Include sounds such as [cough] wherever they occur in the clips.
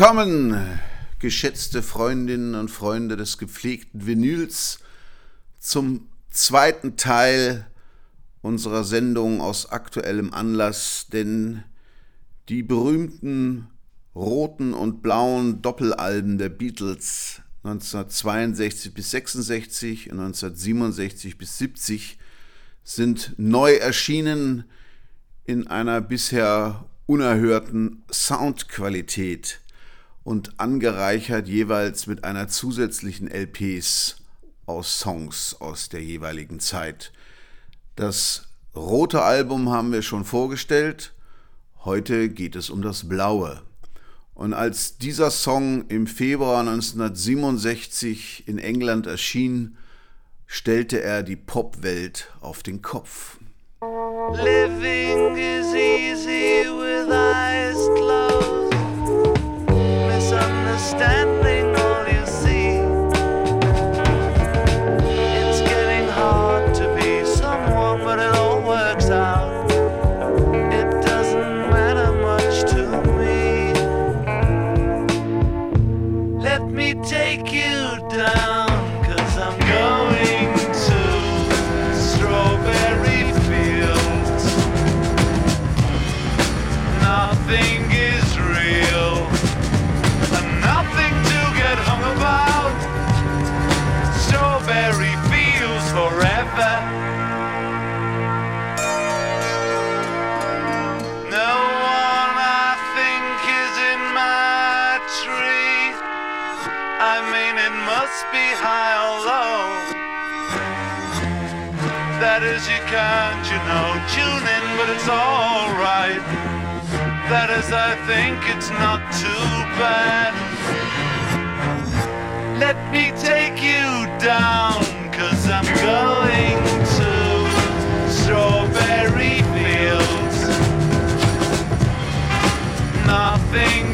Willkommen, geschätzte Freundinnen und Freunde des gepflegten Vinyls, zum zweiten Teil unserer Sendung aus aktuellem Anlass, denn die berühmten roten und blauen Doppelalben der Beatles 1962 bis 66 und 1967 bis 70 sind neu erschienen in einer bisher unerhörten Soundqualität und angereichert jeweils mit einer zusätzlichen LPs aus Songs aus der jeweiligen Zeit. Das rote Album haben wir schon vorgestellt, heute geht es um das blaue. Und als dieser Song im Februar 1967 in England erschien, stellte er die Popwelt auf den Kopf. Living is easy with eyes closed. understand can't you know? Tune in, but it's alright. That is, I think it's not too bad. Let me take you down, cause I'm going to strawberry fields. Nothing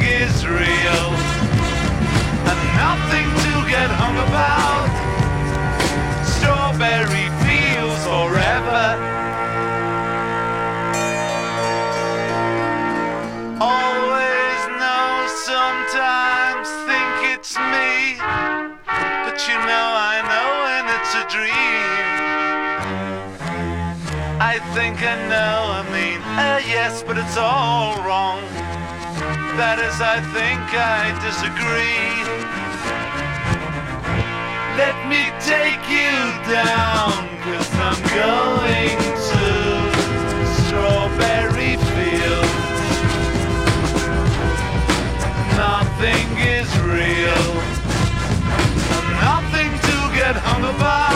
think I mean, uh, yes, but it's all wrong. That is, I think I disagree. Let me take you down. Cause I'm going to strawberry fields. Nothing is real, nothing to get hung about.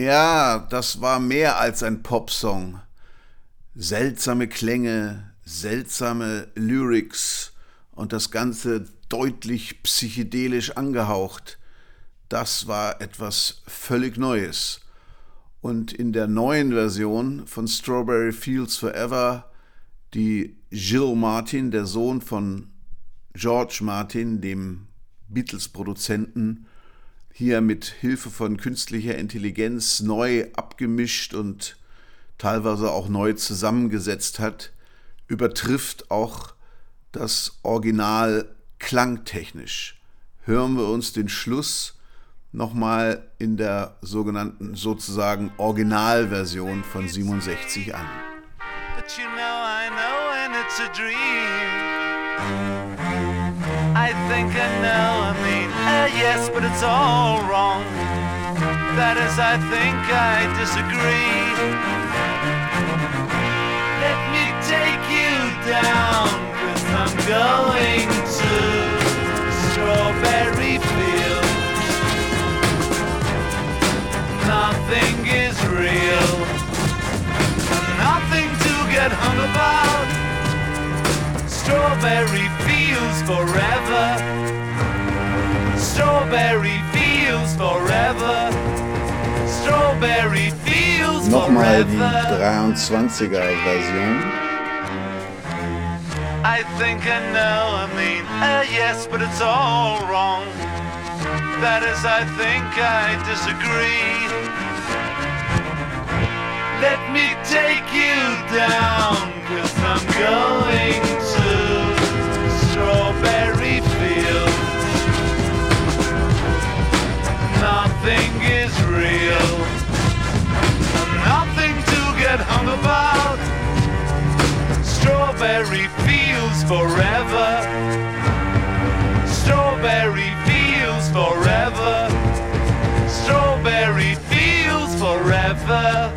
Ja, das war mehr als ein Popsong. Seltsame Klänge, seltsame Lyrics und das Ganze deutlich psychedelisch angehaucht. Das war etwas völlig Neues. Und in der neuen Version von Strawberry Fields Forever, die Gilles Martin, der Sohn von George Martin, dem Beatles-Produzenten, hier mit Hilfe von künstlicher Intelligenz neu abgemischt und teilweise auch neu zusammengesetzt hat, übertrifft auch das Original klangtechnisch. Hören wir uns den Schluss nochmal in der sogenannten sozusagen Originalversion von 67 an. But you know I know and it's a dream. I think I know, I mean, yes, but it's all wrong. That is, I think I disagree. Let me take you down. going to strawberry fields. Nothing is real, nothing to get hung about. Strawberry fields forever. Strawberry fields forever. Strawberry fields Nochmal die forever. 23er Version. I think I know, I mean, uh, yes, but it's all wrong. That is, I think I disagree. Let me take you down, cause I'm going Nothing is real, nothing to get hung about. Strawberry fields forever. Strawberry fields forever. Strawberry fields forever.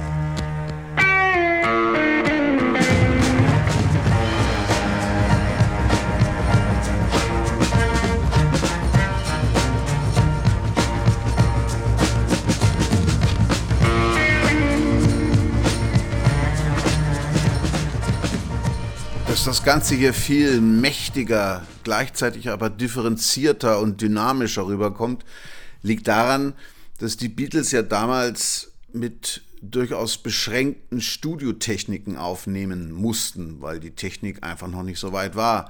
Dass das Ganze hier viel mächtiger, gleichzeitig aber differenzierter und dynamischer rüberkommt, liegt daran, dass die Beatles ja damals mit durchaus beschränkten Studiotechniken aufnehmen mussten, weil die Technik einfach noch nicht so weit war.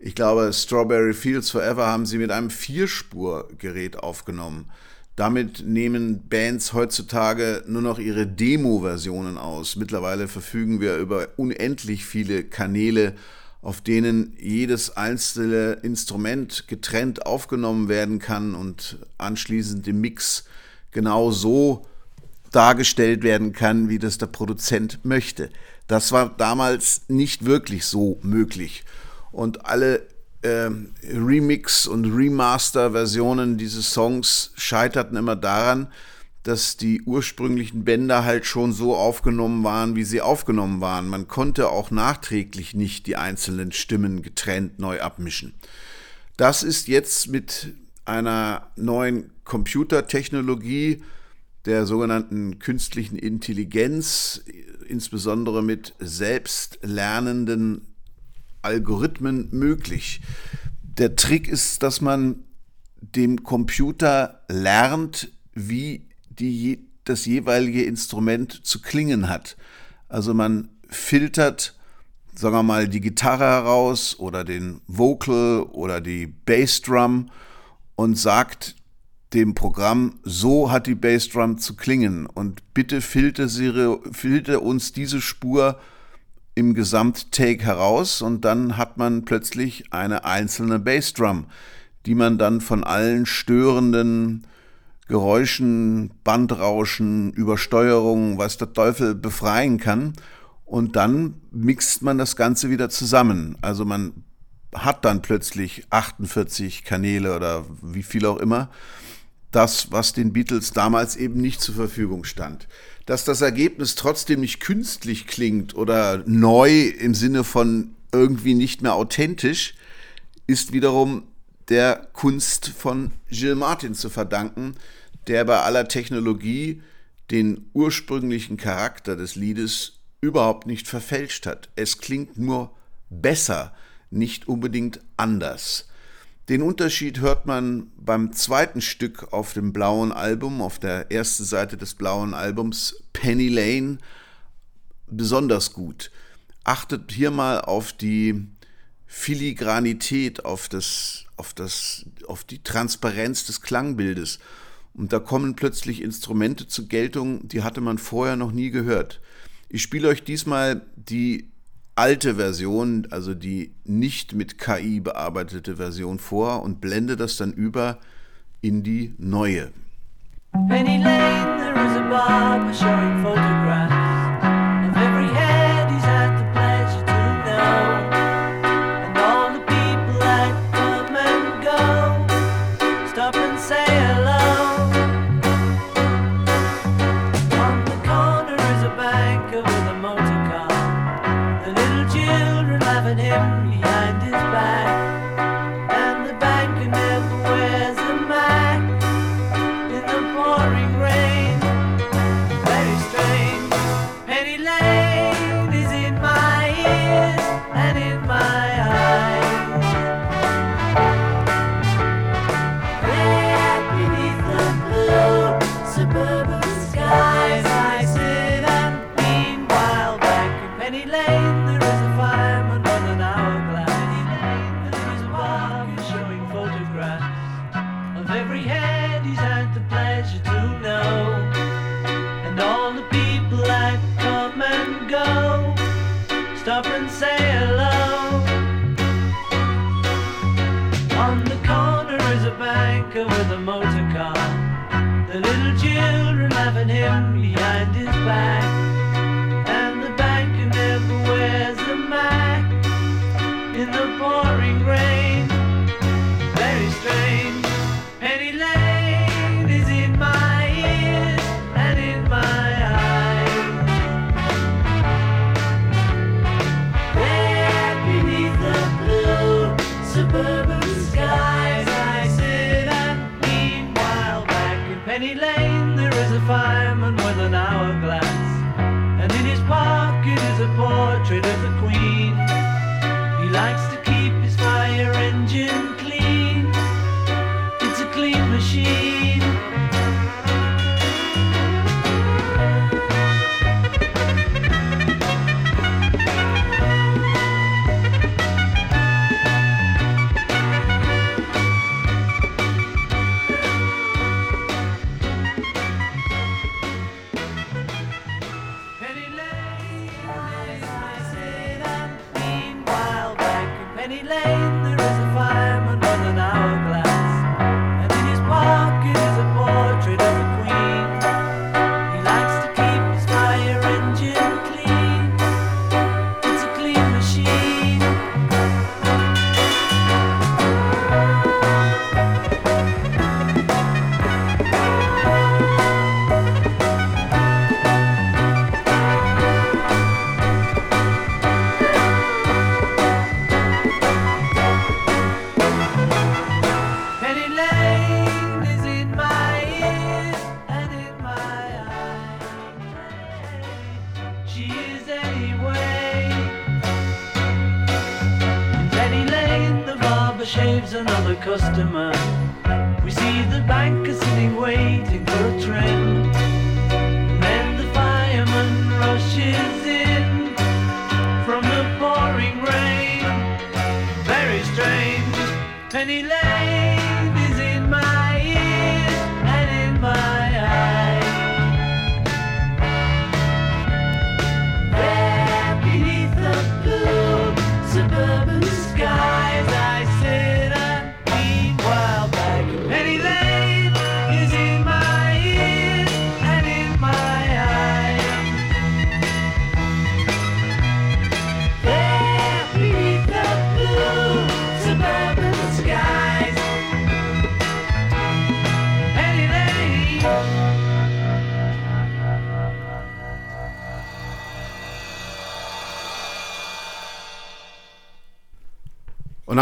Ich glaube, Strawberry Fields Forever haben sie mit einem Vierspurgerät aufgenommen. Damit nehmen Bands heutzutage nur noch ihre Demo-Versionen aus. Mittlerweile verfügen wir über unendlich viele Kanäle, auf denen jedes einzelne Instrument getrennt aufgenommen werden kann und anschließend im Mix genau so dargestellt werden kann, wie das der Produzent möchte. Das war damals nicht wirklich so möglich. Und alle ähm, Remix- und Remaster-Versionen dieses Songs scheiterten immer daran, dass die ursprünglichen Bänder halt schon so aufgenommen waren, wie sie aufgenommen waren. Man konnte auch nachträglich nicht die einzelnen Stimmen getrennt neu abmischen. Das ist jetzt mit einer neuen Computertechnologie, der sogenannten künstlichen Intelligenz, insbesondere mit selbstlernenden Algorithmen möglich. Der Trick ist, dass man dem Computer lernt, wie die, das jeweilige Instrument zu klingen hat. Also man filtert, sagen wir mal, die Gitarre heraus oder den Vocal oder die Bassdrum und sagt dem Programm, so hat die Bassdrum zu klingen und bitte filter, filter uns diese Spur im Gesamttake heraus und dann hat man plötzlich eine einzelne Bassdrum, die man dann von allen störenden Geräuschen, Bandrauschen, Übersteuerungen, was der Teufel befreien kann. Und dann mixt man das Ganze wieder zusammen. Also man hat dann plötzlich 48 Kanäle oder wie viel auch immer. Das, was den Beatles damals eben nicht zur Verfügung stand dass das Ergebnis trotzdem nicht künstlich klingt oder neu im Sinne von irgendwie nicht mehr authentisch, ist wiederum der Kunst von Gilles Martin zu verdanken, der bei aller Technologie den ursprünglichen Charakter des Liedes überhaupt nicht verfälscht hat. Es klingt nur besser, nicht unbedingt anders. Den Unterschied hört man beim zweiten Stück auf dem blauen Album, auf der ersten Seite des blauen Albums, Penny Lane, besonders gut. Achtet hier mal auf die Filigranität, auf, das, auf, das, auf die Transparenz des Klangbildes. Und da kommen plötzlich Instrumente zur Geltung, die hatte man vorher noch nie gehört. Ich spiele euch diesmal die alte Version, also die nicht mit KI bearbeitete Version vor und blende das dann über in die neue. Penny Lane, there is a barber showing photographs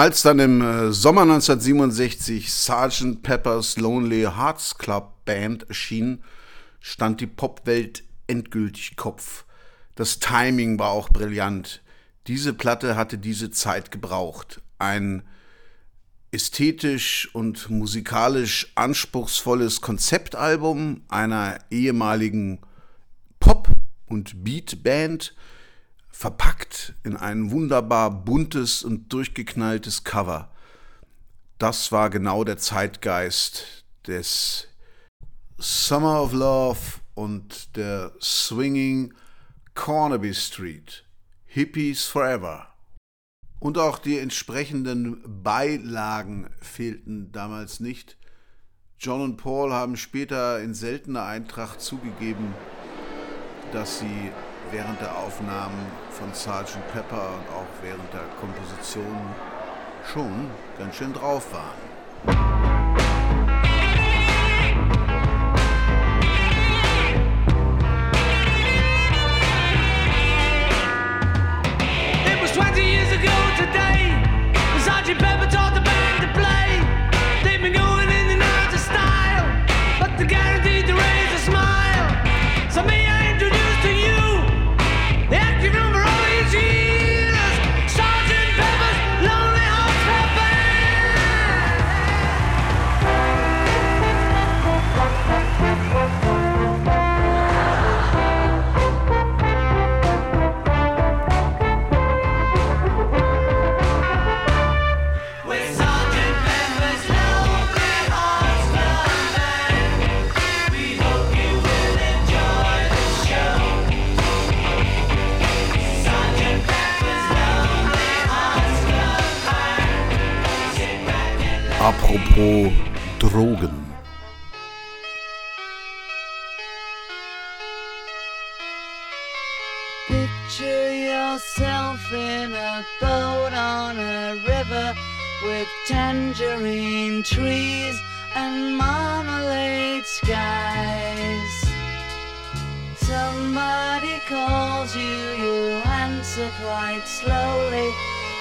als dann im äh, Sommer 1967 Sgt. Pepper's Lonely Hearts Club Band erschien, stand die Popwelt endgültig Kopf. Das Timing war auch brillant. Diese Platte hatte diese Zeit gebraucht. Ein ästhetisch und musikalisch anspruchsvolles Konzeptalbum einer ehemaligen Pop- und Beatband verpackt in ein wunderbar buntes und durchgeknalltes Cover. Das war genau der Zeitgeist des Summer of Love und der Swinging Cornaby Street. Hippies Forever. Und auch die entsprechenden Beilagen fehlten damals nicht. John und Paul haben später in seltener Eintracht zugegeben, dass sie während der Aufnahmen von Sgt. Pepper und auch während der Komposition schon ganz schön drauf waren. Apropos Drogen. Picture yourself in a boat on a river with tangerine trees and marmalade skies. Somebody calls you, you answer quite slowly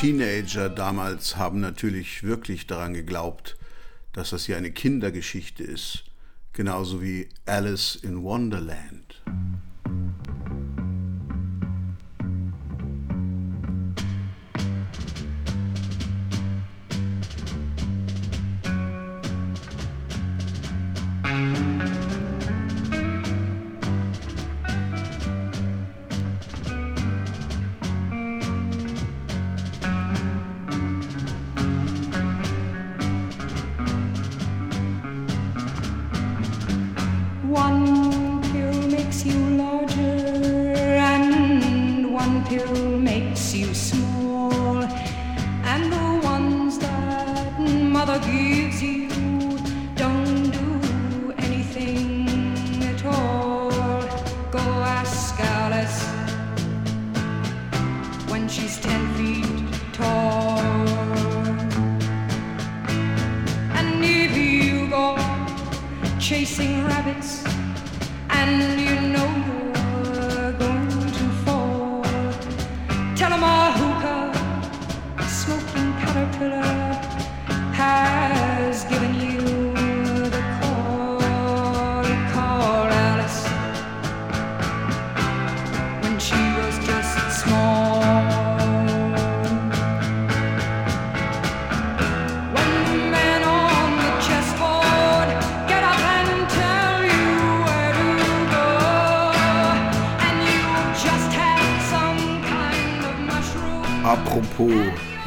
Teenager damals haben natürlich wirklich daran geglaubt, dass das hier eine Kindergeschichte ist, genauso wie Alice in Wonderland.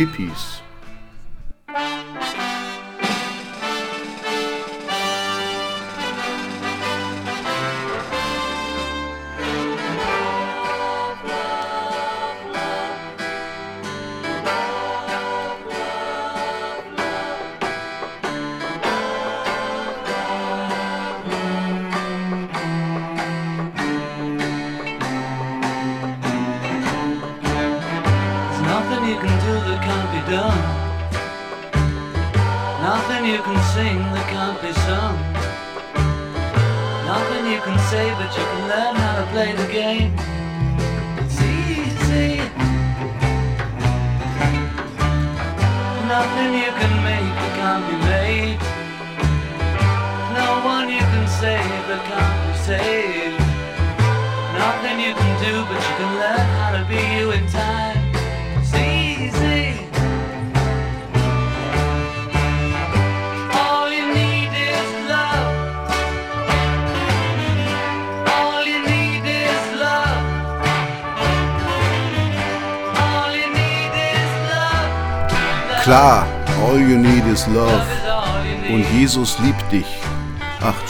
hippies.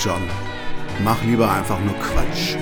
John. Mach lieber einfach nur Quatsch.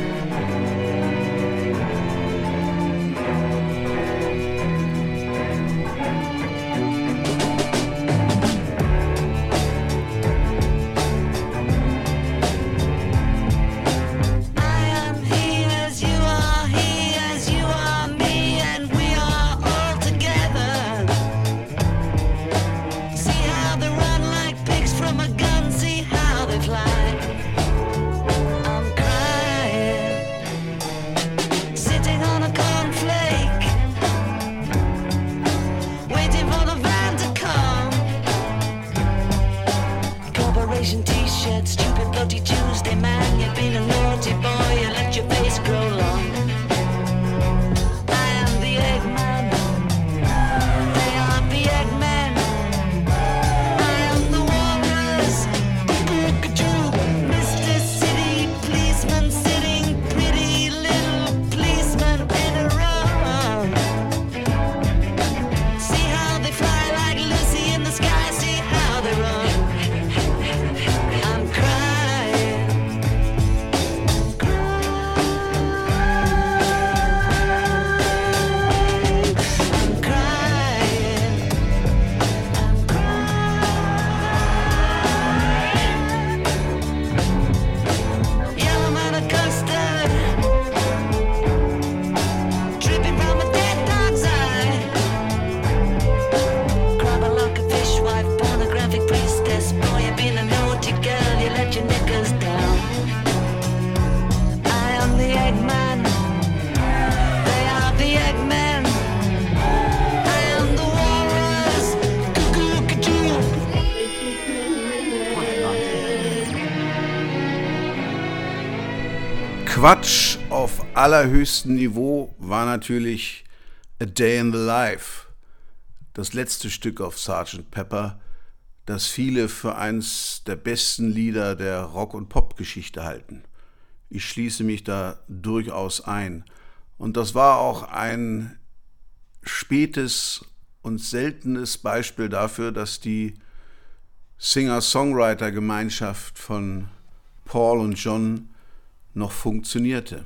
Quatsch auf allerhöchstem Niveau war natürlich A Day in the Life, das letzte Stück auf Sgt. Pepper, das viele für eins der besten Lieder der Rock- und Popgeschichte halten. Ich schließe mich da durchaus ein. Und das war auch ein spätes und seltenes Beispiel dafür, dass die Singer-Songwriter-Gemeinschaft von Paul und John noch funktionierte.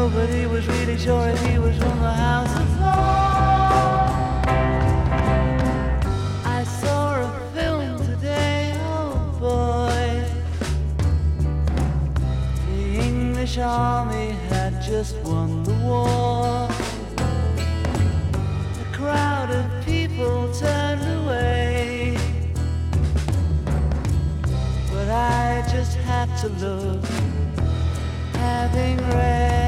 Nobody was really sure if he was from the house of. I saw a film today, oh boy. The English army had just won the war. A crowd of people turned away. But I just had to look, having read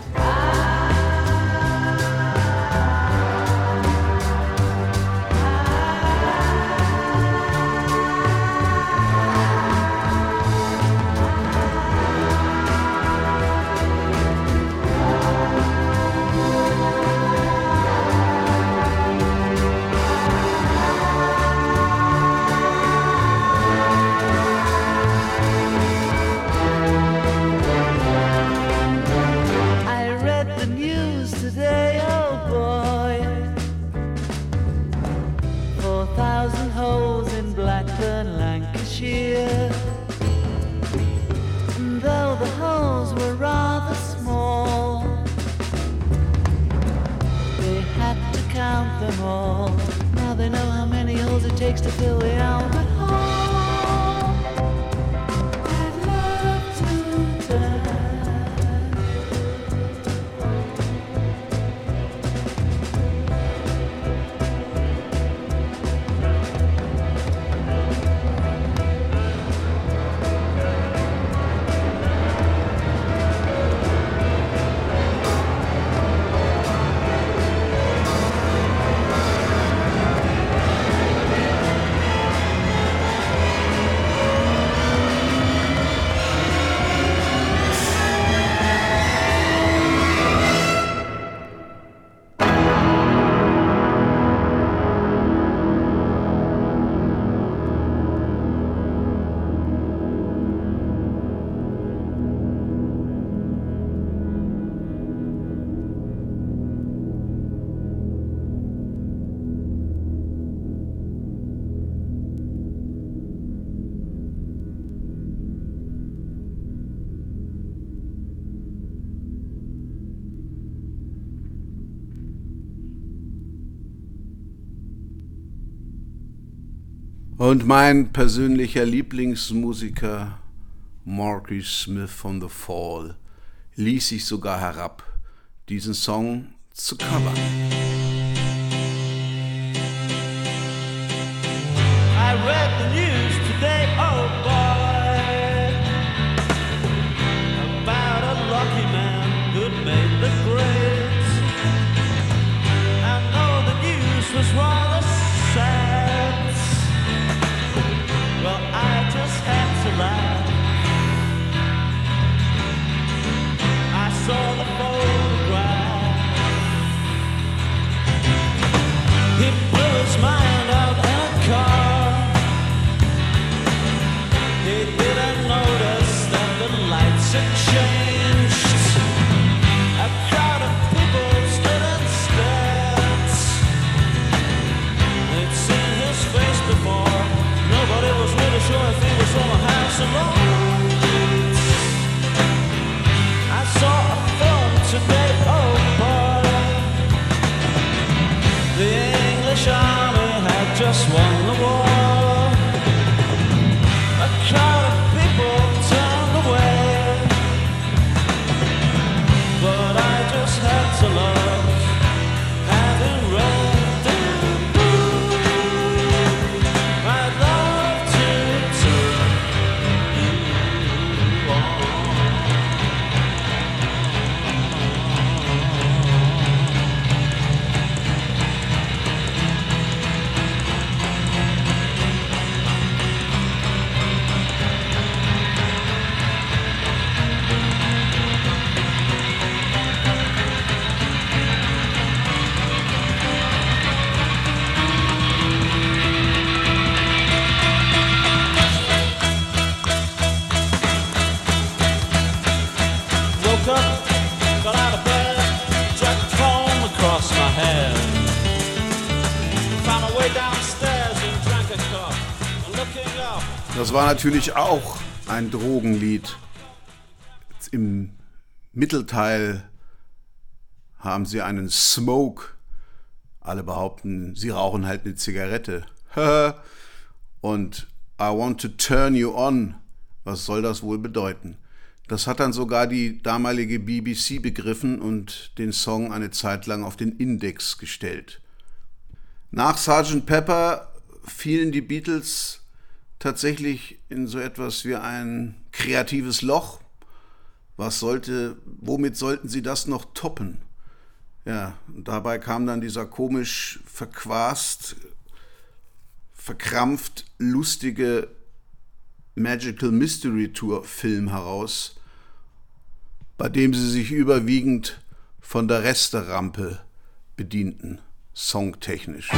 Count them all. Now they know how many holes it takes to fill the Albert Hall. Und mein persönlicher Lieblingsmusiker Marky Smith von The Fall ließ sich sogar herab, diesen Song zu covern. Das war natürlich auch ein Drogenlied. Im Mittelteil haben sie einen Smoke. Alle behaupten, sie rauchen halt eine Zigarette. [laughs] Und I want to turn you on. Was soll das wohl bedeuten? Das hat dann sogar die damalige BBC begriffen und den Song eine Zeit lang auf den Index gestellt. Nach Sgt. Pepper fielen die Beatles tatsächlich in so etwas wie ein kreatives Loch. Was sollte, womit sollten sie das noch toppen? Ja, und dabei kam dann dieser komisch verquast, verkrampft lustige Magical Mystery Tour Film heraus, bei dem sie sich überwiegend von der Resterampe bedienten, songtechnisch.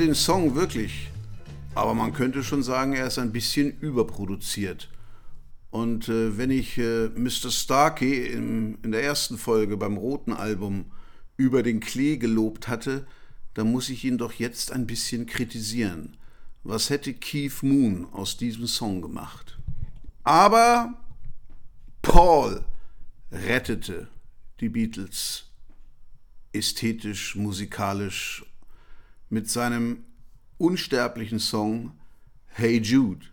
Den Song wirklich, aber man könnte schon sagen, er ist ein bisschen überproduziert. Und äh, wenn ich äh, Mr. Starkey im, in der ersten Folge beim roten Album über den Klee gelobt hatte, dann muss ich ihn doch jetzt ein bisschen kritisieren. Was hätte Keith Moon aus diesem Song gemacht? Aber Paul rettete die Beatles ästhetisch, musikalisch mit seinem unsterblichen Song Hey Jude,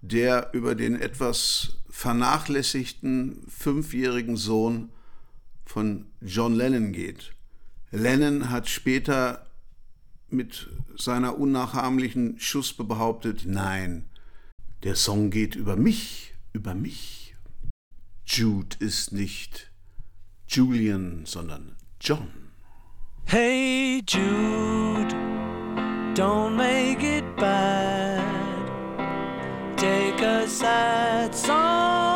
der über den etwas vernachlässigten fünfjährigen Sohn von John Lennon geht. Lennon hat später mit seiner unnachahmlichen Schuspe behauptet, nein, der Song geht über mich, über mich. Jude ist nicht Julian, sondern John. Hey Jude, don't make it bad. Take a sad song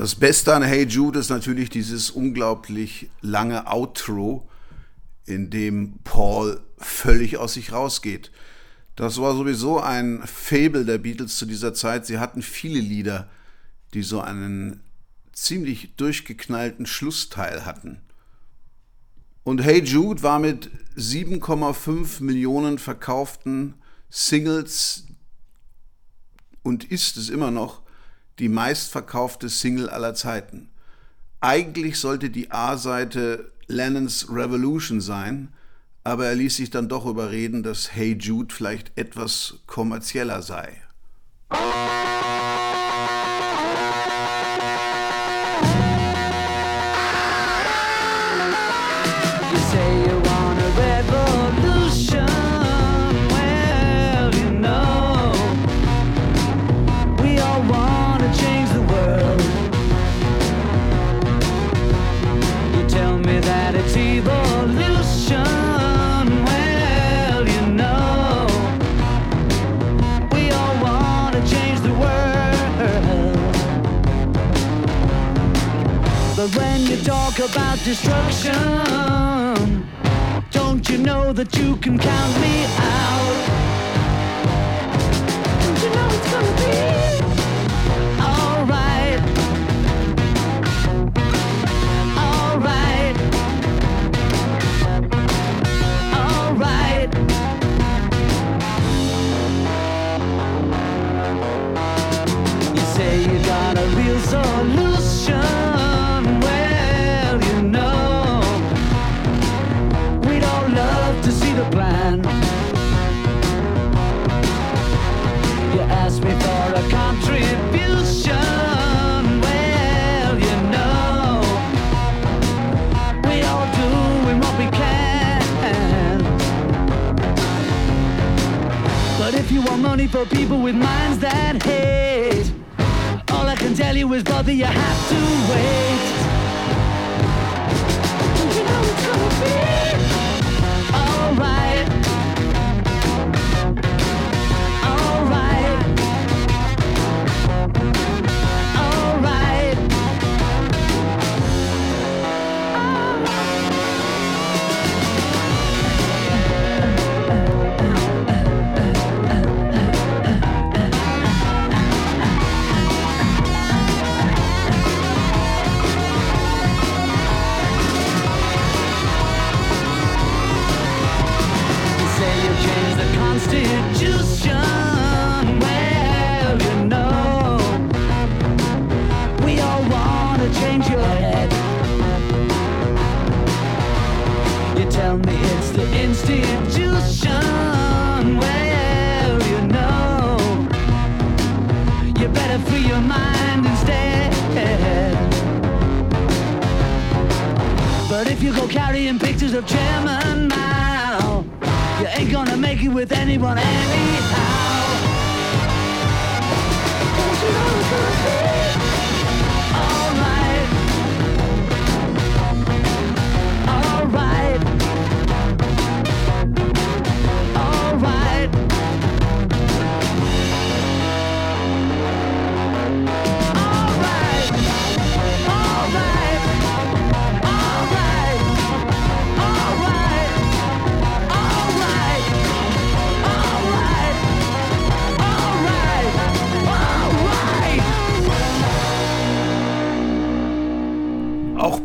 Das Beste an Hey Jude ist natürlich dieses unglaublich lange Outro, in dem Paul völlig aus sich rausgeht. Das war sowieso ein Fable der Beatles zu dieser Zeit. Sie hatten viele Lieder, die so einen ziemlich durchgeknallten Schlussteil hatten. Und Hey Jude war mit 7,5 Millionen verkauften Singles und ist es immer noch die meistverkaufte Single aller Zeiten. Eigentlich sollte die A-Seite Lennons Revolution sein, aber er ließ sich dann doch überreden, dass Hey Jude vielleicht etwas kommerzieller sei. Destruction, don't you know that you can count me out? Money for people with minds that hate, all I can tell you is, brother, you have to wait.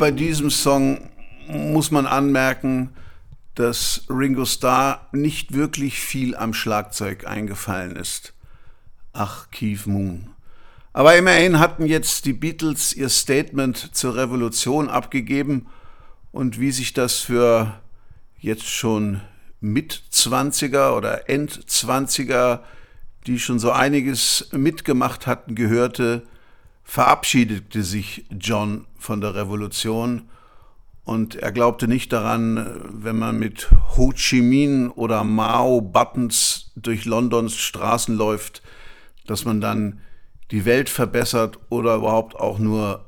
Bei diesem Song muss man anmerken, dass Ringo Starr nicht wirklich viel am Schlagzeug eingefallen ist. Ach, Keith Moon. Aber immerhin hatten jetzt die Beatles ihr Statement zur Revolution abgegeben und wie sich das für jetzt schon Mitzwanziger oder Endzwanziger, die schon so einiges mitgemacht hatten, gehörte, verabschiedete sich John von der Revolution und er glaubte nicht daran, wenn man mit Ho Chi Minh oder Mao Buttons durch Londons Straßen läuft, dass man dann die Welt verbessert oder überhaupt auch nur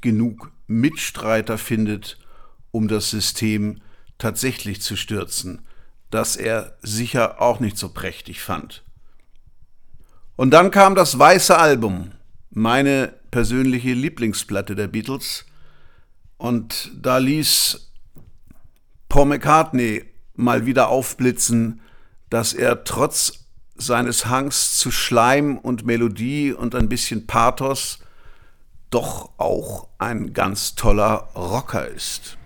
genug Mitstreiter findet, um das System tatsächlich zu stürzen, das er sicher auch nicht so prächtig fand. Und dann kam das weiße Album, meine persönliche Lieblingsplatte der Beatles. Und da ließ Paul McCartney mal wieder aufblitzen, dass er trotz seines Hangs zu Schleim und Melodie und ein bisschen Pathos doch auch ein ganz toller Rocker ist.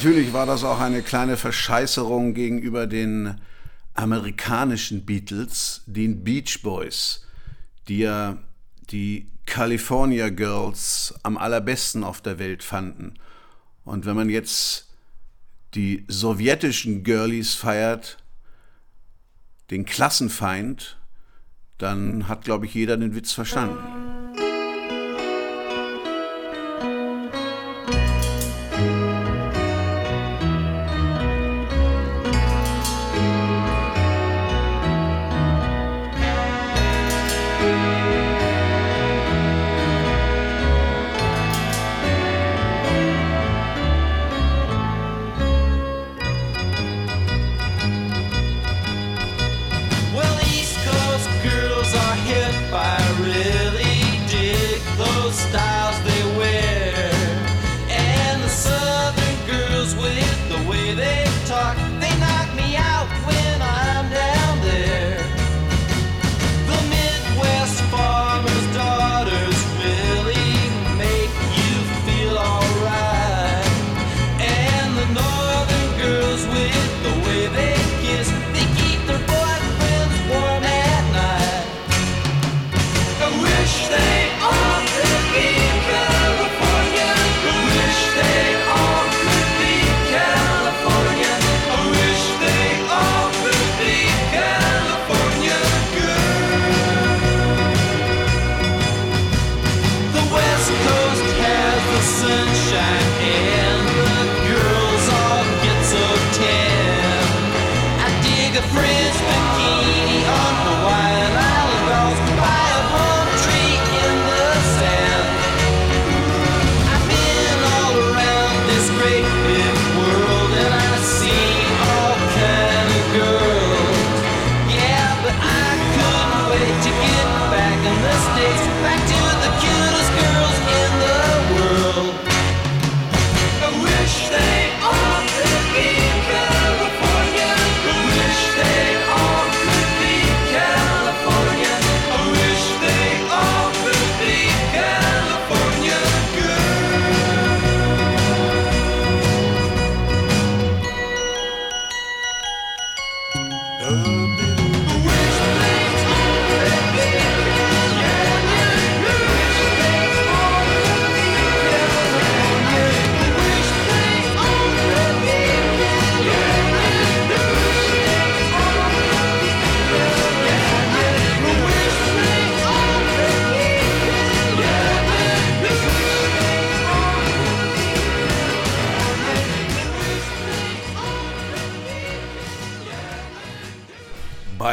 Natürlich war das auch eine kleine Verscheißerung gegenüber den amerikanischen Beatles, den Beach Boys, die ja die California Girls am allerbesten auf der Welt fanden. Und wenn man jetzt die sowjetischen Girlies feiert, den Klassenfeind, dann hat, glaube ich, jeder den Witz verstanden.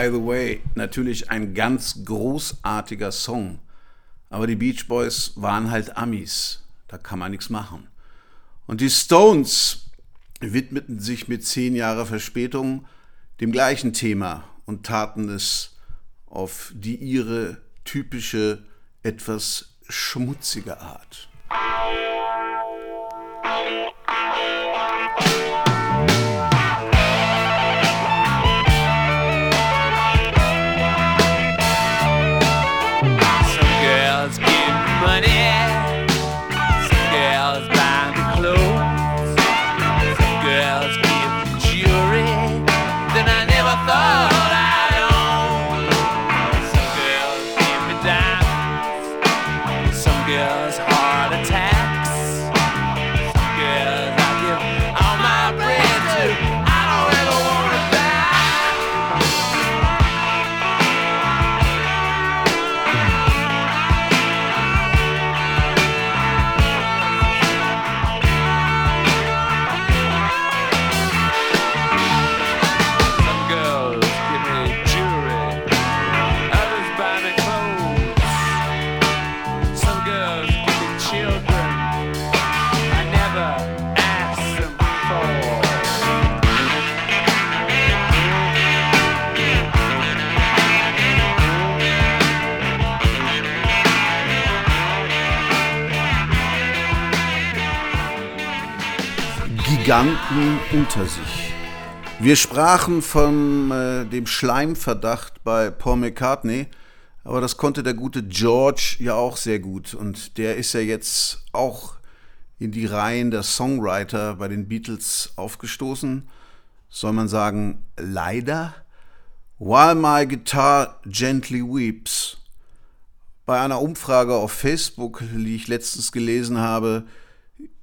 By the way, natürlich ein ganz großartiger Song. Aber die Beach Boys waren halt Amis. Da kann man nichts machen. Und die Stones widmeten sich mit zehn Jahre Verspätung dem gleichen Thema und taten es auf die ihre typische, etwas schmutzige Art. Unter sich. Wir sprachen von äh, dem Schleimverdacht bei Paul McCartney, aber das konnte der gute George ja auch sehr gut und der ist ja jetzt auch in die Reihen der Songwriter bei den Beatles aufgestoßen. Soll man sagen, leider? While my guitar gently weeps. Bei einer Umfrage auf Facebook, die ich letztens gelesen habe,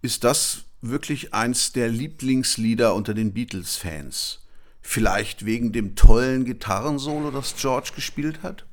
ist das wirklich eins der Lieblingslieder unter den Beatles-Fans. Vielleicht wegen dem tollen Gitarrensolo, das George gespielt hat?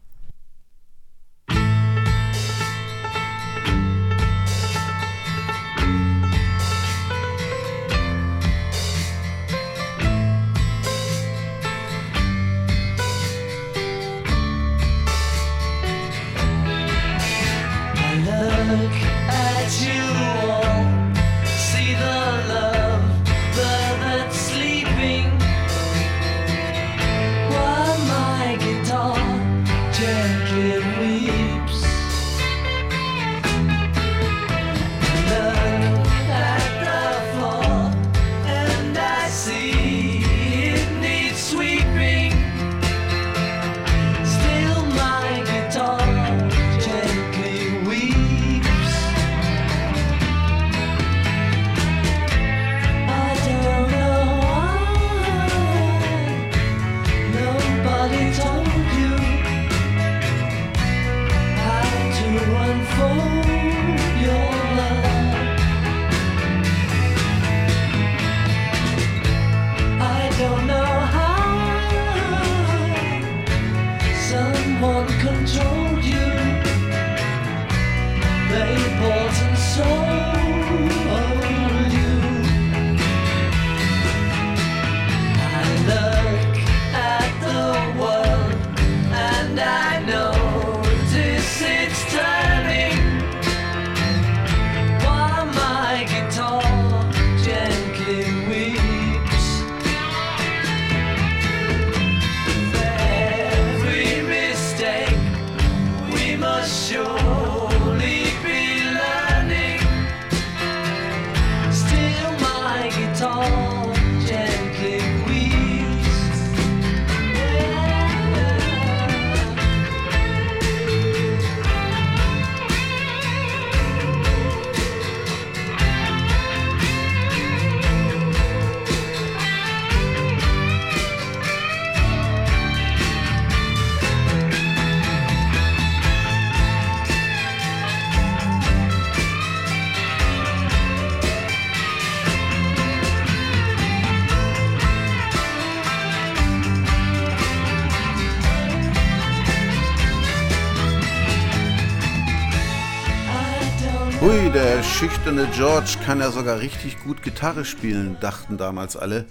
Schüchterne George kann ja sogar richtig gut Gitarre spielen, dachten damals alle.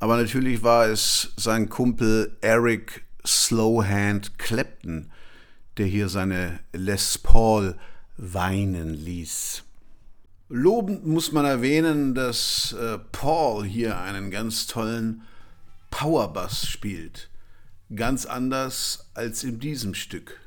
Aber natürlich war es sein Kumpel Eric Slowhand Clapton, der hier seine Les Paul weinen ließ. Lobend muss man erwähnen, dass äh, Paul hier einen ganz tollen Powerbass spielt. Ganz anders als in diesem Stück.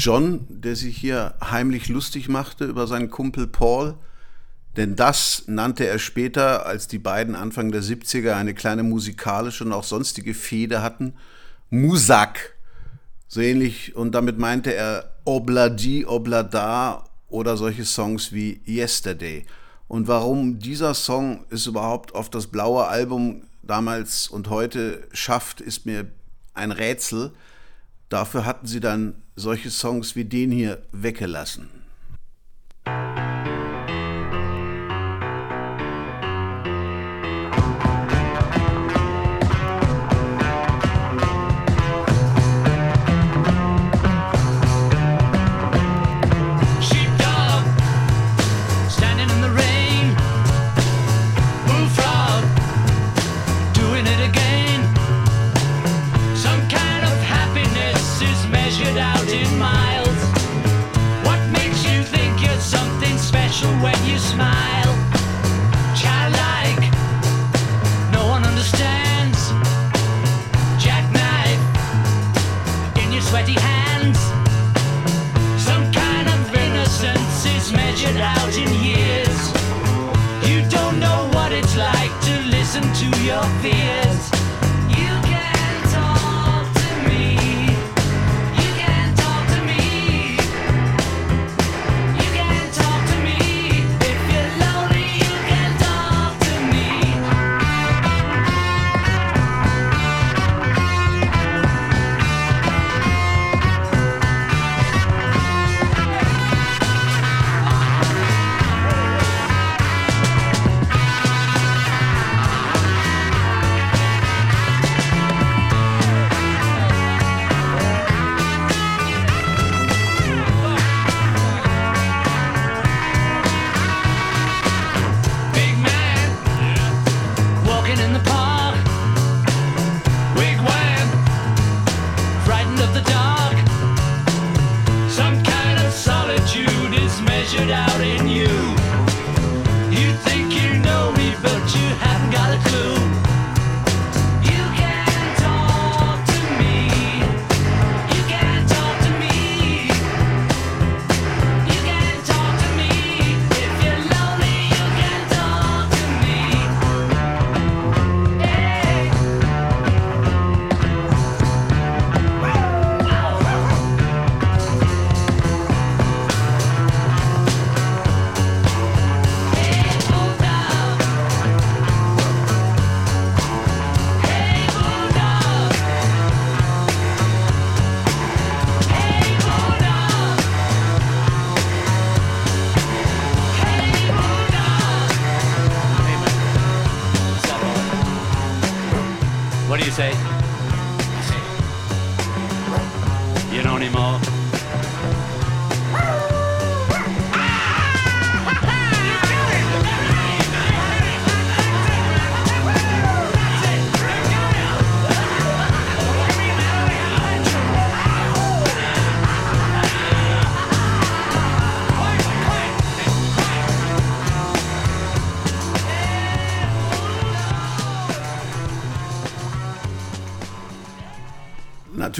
John, der sich hier heimlich lustig machte über seinen Kumpel Paul? Denn das nannte er später, als die beiden Anfang der 70er eine kleine musikalische und auch sonstige Fehde hatten, Musak. So ähnlich, und damit meinte er Obladi, Oblada oder solche Songs wie Yesterday. Und warum dieser Song es überhaupt auf das blaue Album damals und heute schafft, ist mir ein Rätsel. Dafür hatten sie dann solche Songs wie den hier weggelassen.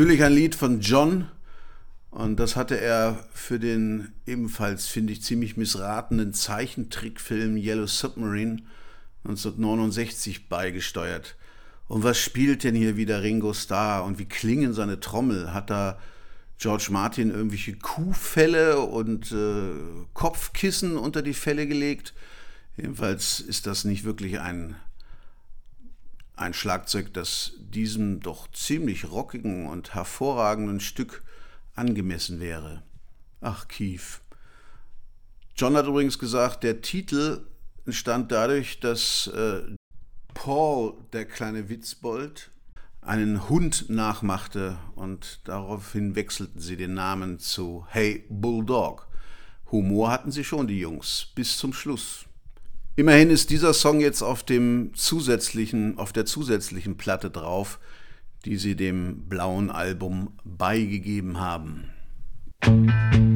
Natürlich ein Lied von John. Und das hatte er für den ebenfalls, finde ich, ziemlich missratenen Zeichentrickfilm Yellow Submarine 1969 beigesteuert. Und was spielt denn hier wieder Ringo Starr und wie klingen seine Trommel? Hat da George Martin irgendwelche Kuhfelle und äh, Kopfkissen unter die Felle gelegt? Jedenfalls ist das nicht wirklich ein, ein Schlagzeug, das diesem doch ziemlich rockigen und hervorragenden Stück angemessen wäre. Ach, Keith. John hat übrigens gesagt, der Titel entstand dadurch, dass äh, Paul, der kleine Witzbold, einen Hund nachmachte und daraufhin wechselten sie den Namen zu Hey Bulldog. Humor hatten sie schon, die Jungs, bis zum Schluss. Immerhin ist dieser Song jetzt auf dem zusätzlichen, auf der zusätzlichen Platte drauf, die sie dem blauen Album beigegeben haben. Jojo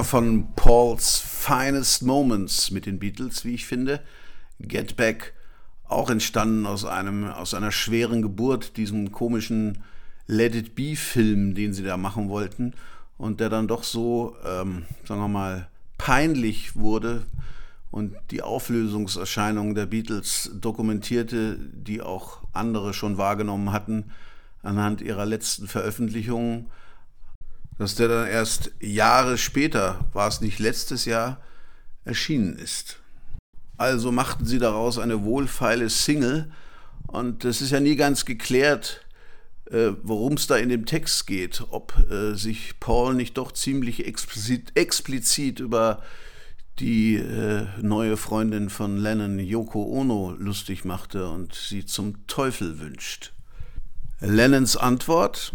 Einer von Pauls finest Moments mit den Beatles, wie ich finde. Get Back, auch entstanden aus, einem, aus einer schweren Geburt, diesem komischen Let It Be-Film, den sie da machen wollten und der dann doch so, ähm, sagen wir mal, peinlich wurde und die Auflösungserscheinungen der Beatles dokumentierte, die auch andere schon wahrgenommen hatten anhand ihrer letzten Veröffentlichungen dass der dann erst Jahre später, war es nicht letztes Jahr, erschienen ist. Also machten sie daraus eine wohlfeile Single und es ist ja nie ganz geklärt, äh, worum es da in dem Text geht, ob äh, sich Paul nicht doch ziemlich explizit, explizit über die äh, neue Freundin von Lennon, Yoko Ono, lustig machte und sie zum Teufel wünscht. Lennons Antwort.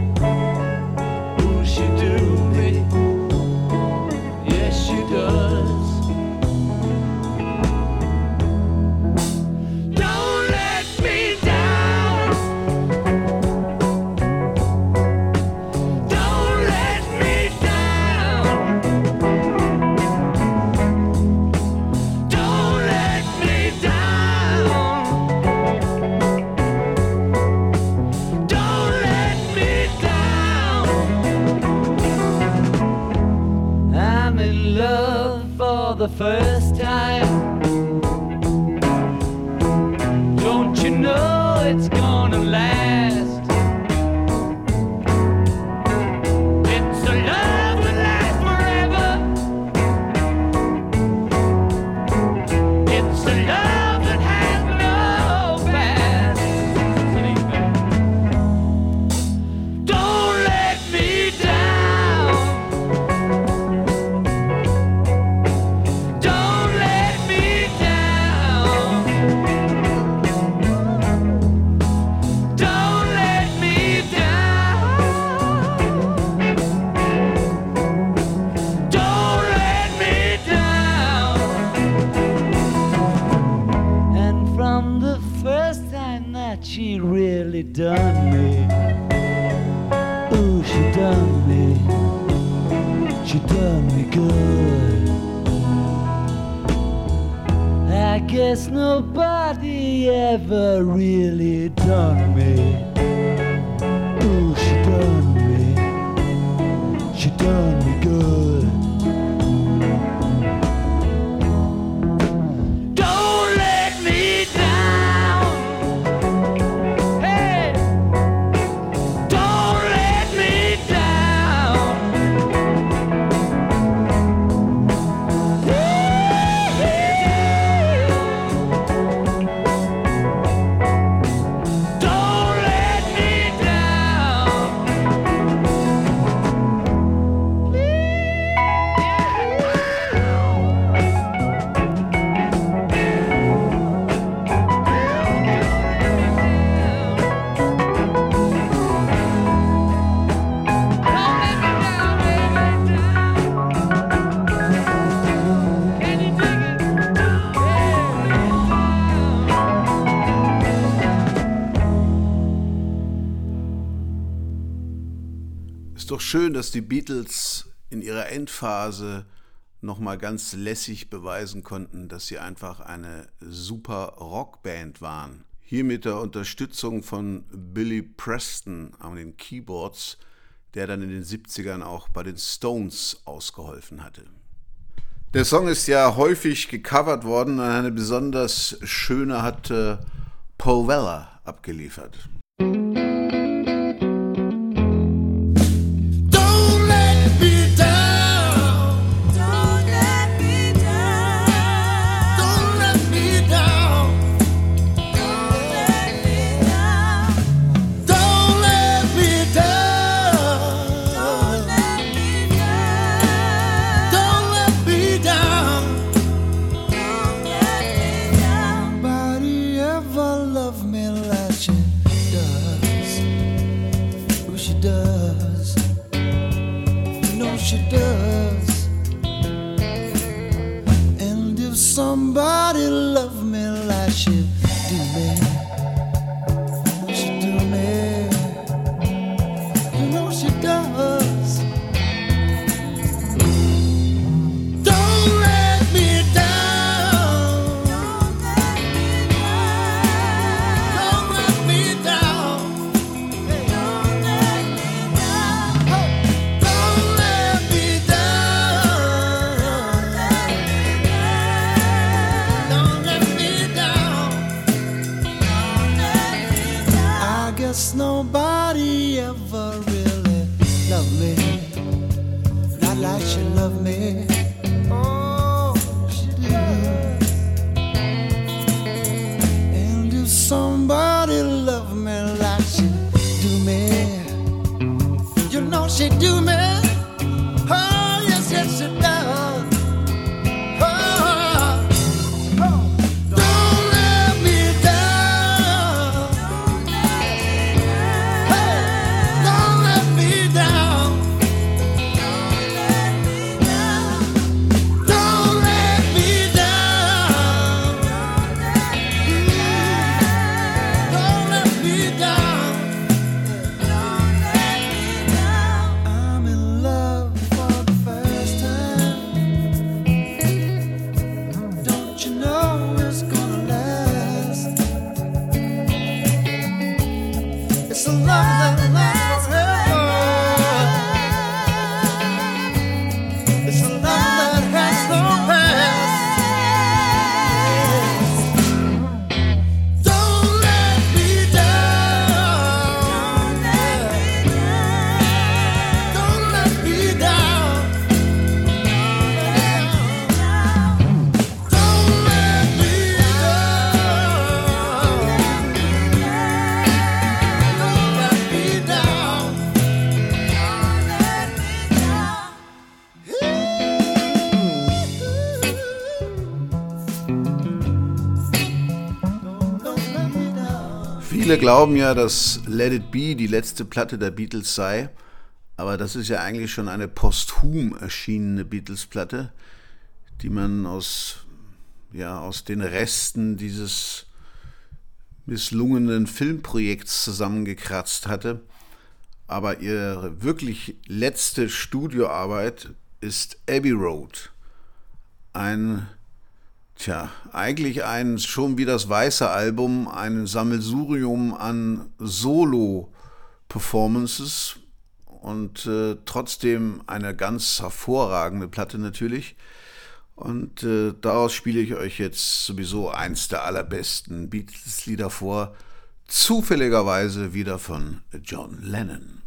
schön, dass die Beatles in ihrer Endphase noch mal ganz lässig beweisen konnten, dass sie einfach eine super Rockband waren. Hier mit der Unterstützung von Billy Preston an den Keyboards, der dann in den 70ern auch bei den Stones ausgeholfen hatte. Der Song ist ja häufig gecovert worden und eine besonders schöne hat äh, Paul Weller abgeliefert. Musik Viele glauben ja, dass Let It Be die letzte Platte der Beatles sei, aber das ist ja eigentlich schon eine posthum erschienene Beatles-Platte, die man aus, ja, aus den Resten dieses misslungenen Filmprojekts zusammengekratzt hatte. Aber ihre wirklich letzte Studioarbeit ist Abbey Road. Ein Tja, eigentlich ein schon wie das weiße Album, ein Sammelsurium an Solo-Performances und äh, trotzdem eine ganz hervorragende Platte natürlich. Und äh, daraus spiele ich euch jetzt sowieso eins der allerbesten Beatles-Lieder vor, zufälligerweise wieder von John Lennon.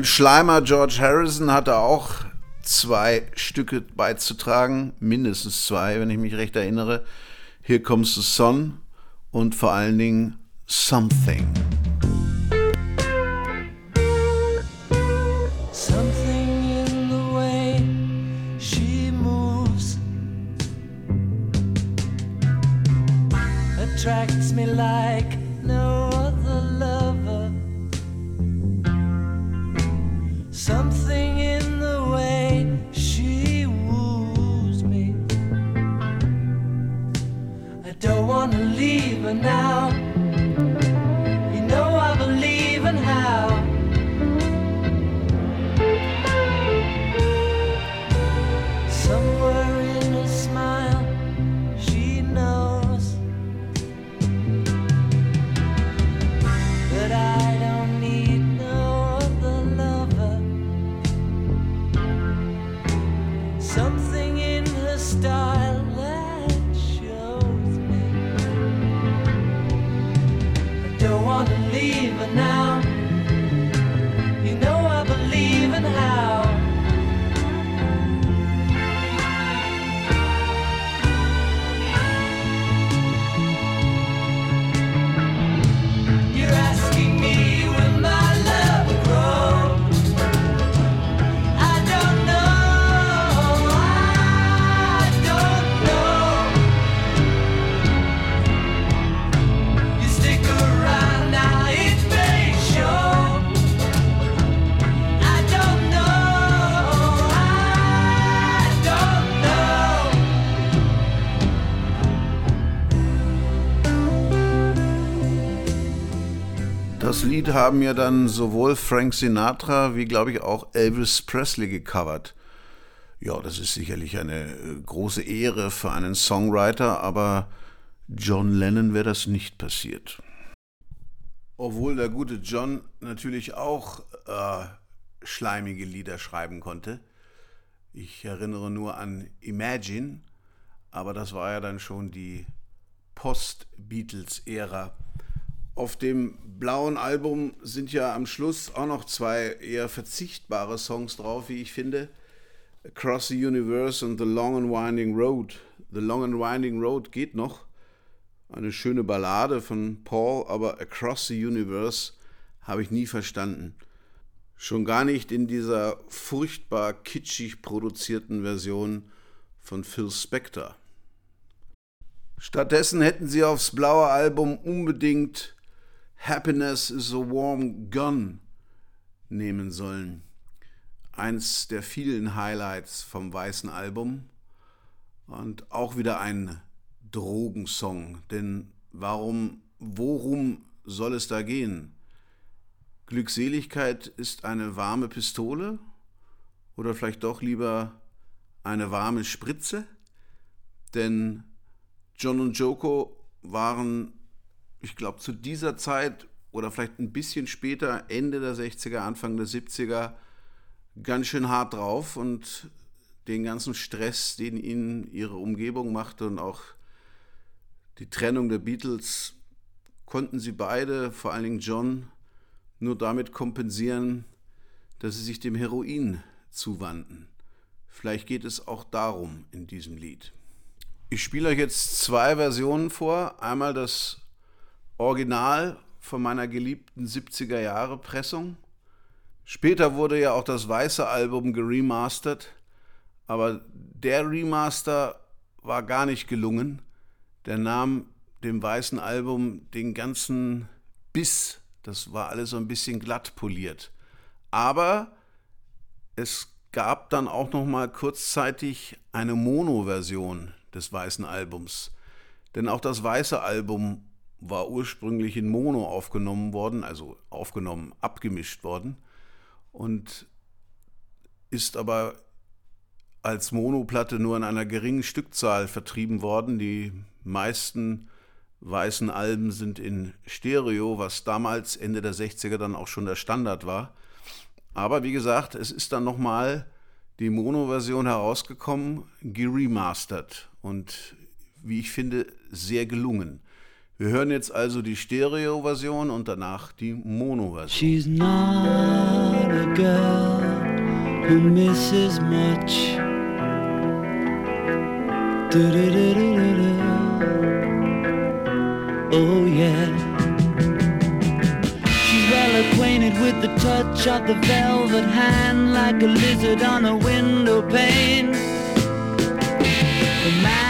Und Schleimer George Harrison hatte auch zwei Stücke beizutragen, mindestens zwei, wenn ich mich recht erinnere. Here Comes the Sun und vor allen Dingen Something. Something haben ja dann sowohl Frank Sinatra wie, glaube ich, auch Elvis Presley gecovert. Ja, das ist sicherlich eine äh, große Ehre für einen Songwriter, aber John Lennon wäre das nicht passiert. Obwohl der gute John natürlich auch äh, schleimige Lieder schreiben konnte. Ich erinnere nur an Imagine, aber das war ja dann schon die Post-Beatles-Ära. Auf dem blauen Album sind ja am Schluss auch noch zwei eher verzichtbare Songs drauf, wie ich finde. Across the Universe und The Long and Winding Road. The Long and Winding Road geht noch. Eine schöne Ballade von Paul, aber Across the Universe habe ich nie verstanden. Schon gar nicht in dieser furchtbar kitschig produzierten Version von Phil Spector. Stattdessen hätten sie aufs blaue Album unbedingt Happiness is a Warm Gun nehmen sollen. Eins der vielen Highlights vom weißen Album und auch wieder ein Drogensong. Denn warum, worum soll es da gehen? Glückseligkeit ist eine warme Pistole oder vielleicht doch lieber eine warme Spritze? Denn John und Joko waren, ich glaube, zu dieser Zeit oder vielleicht ein bisschen später, Ende der 60er, Anfang der 70er, ganz schön hart drauf und den ganzen Stress, den ihnen ihre Umgebung machte und auch die Trennung der Beatles, konnten sie beide, vor allen Dingen John, nur damit kompensieren, dass sie sich dem Heroin zuwandten. Vielleicht geht es auch darum in diesem Lied. Ich spiele euch jetzt zwei Versionen vor. Einmal das Original von meiner geliebten 70er Jahre Pressung. Später wurde ja auch das weiße Album geremastert, aber der Remaster war gar nicht gelungen. Der nahm dem weißen Album den ganzen Biss, das war alles so ein bisschen glatt poliert. Aber es gab dann auch noch mal kurzzeitig eine Mono-Version des weißen Albums. Denn auch das weiße Album war ursprünglich in Mono aufgenommen worden, also aufgenommen, abgemischt worden und ist aber als Monoplatte nur in einer geringen Stückzahl vertrieben worden. Die meisten weißen Alben sind in Stereo, was damals Ende der 60er dann auch schon der Standard war. Aber wie gesagt, es ist dann nochmal die Mono-Version herausgekommen, geremastert und wie ich finde, sehr gelungen. Wir hören jetzt also die Stereo-Version und danach die Mono-Version. She's not a girl who misses much. Do-do-do-do-do-do. Oh yeah. She's well acquainted with the touch of the velvet hand like a lizard on a window pane. The man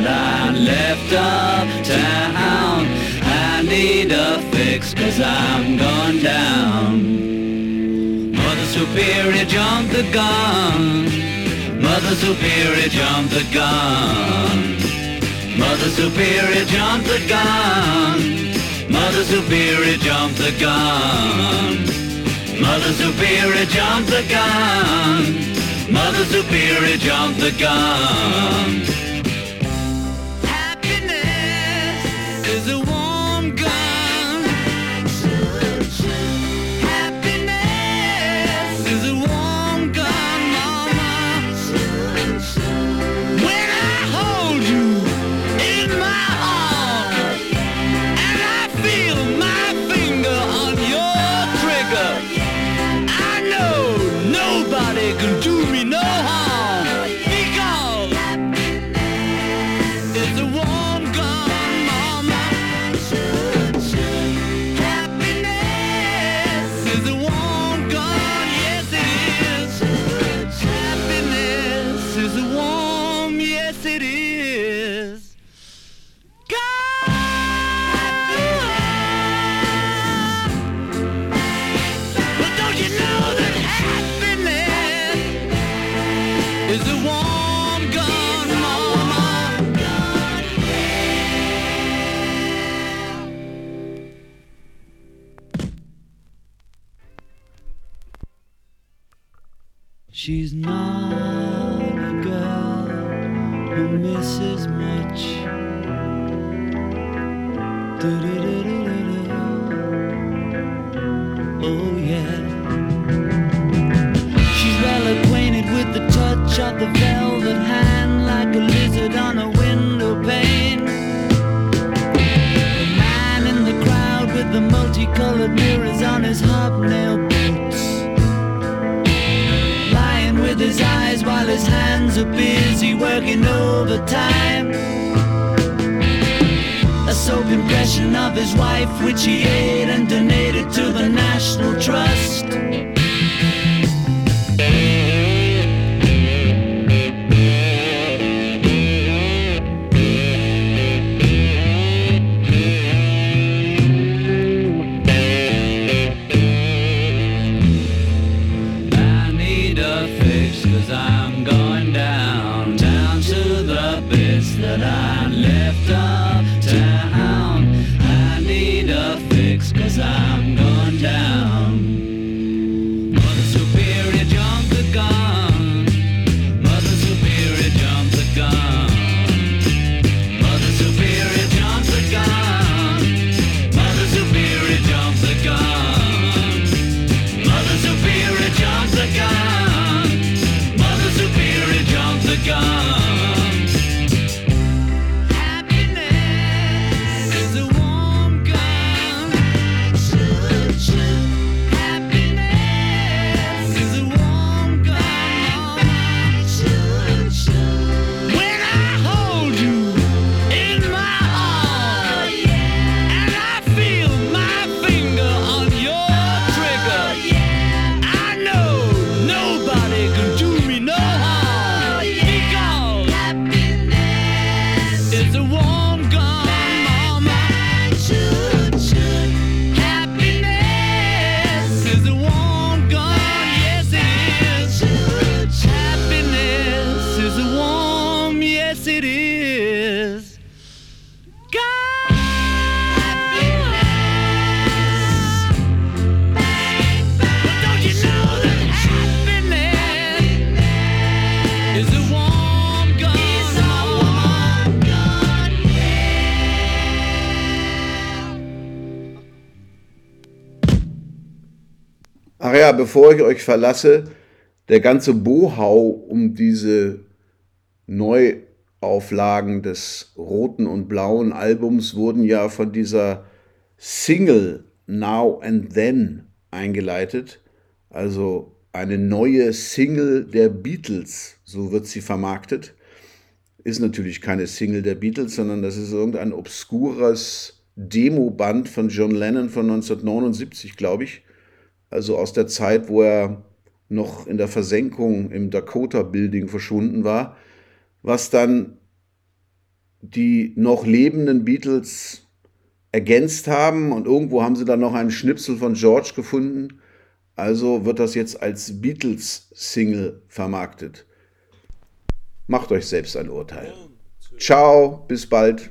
That I left uptown. I need a fix cause I'm going down. Mother Superior jumped the gun. Mother Superior jumped the gun. Mother Superior jumped the gun. Mother Superior jumped the gun. Mother Superior jumped the gun. Mother Superior jumped the gun. Ja, bevor ich euch verlasse, der ganze Bohau um diese Neuauflagen des roten und blauen Albums wurden ja von dieser Single Now and Then eingeleitet. Also eine neue Single der Beatles, so wird sie vermarktet. Ist natürlich keine Single der Beatles, sondern das ist irgendein obskures Demoband von John Lennon von 1979, glaube ich. Also aus der Zeit, wo er noch in der Versenkung im Dakota Building verschwunden war, was dann die noch lebenden Beatles ergänzt haben und irgendwo haben sie dann noch einen Schnipsel von George gefunden. Also wird das jetzt als Beatles-Single vermarktet. Macht euch selbst ein Urteil. Ciao, bis bald.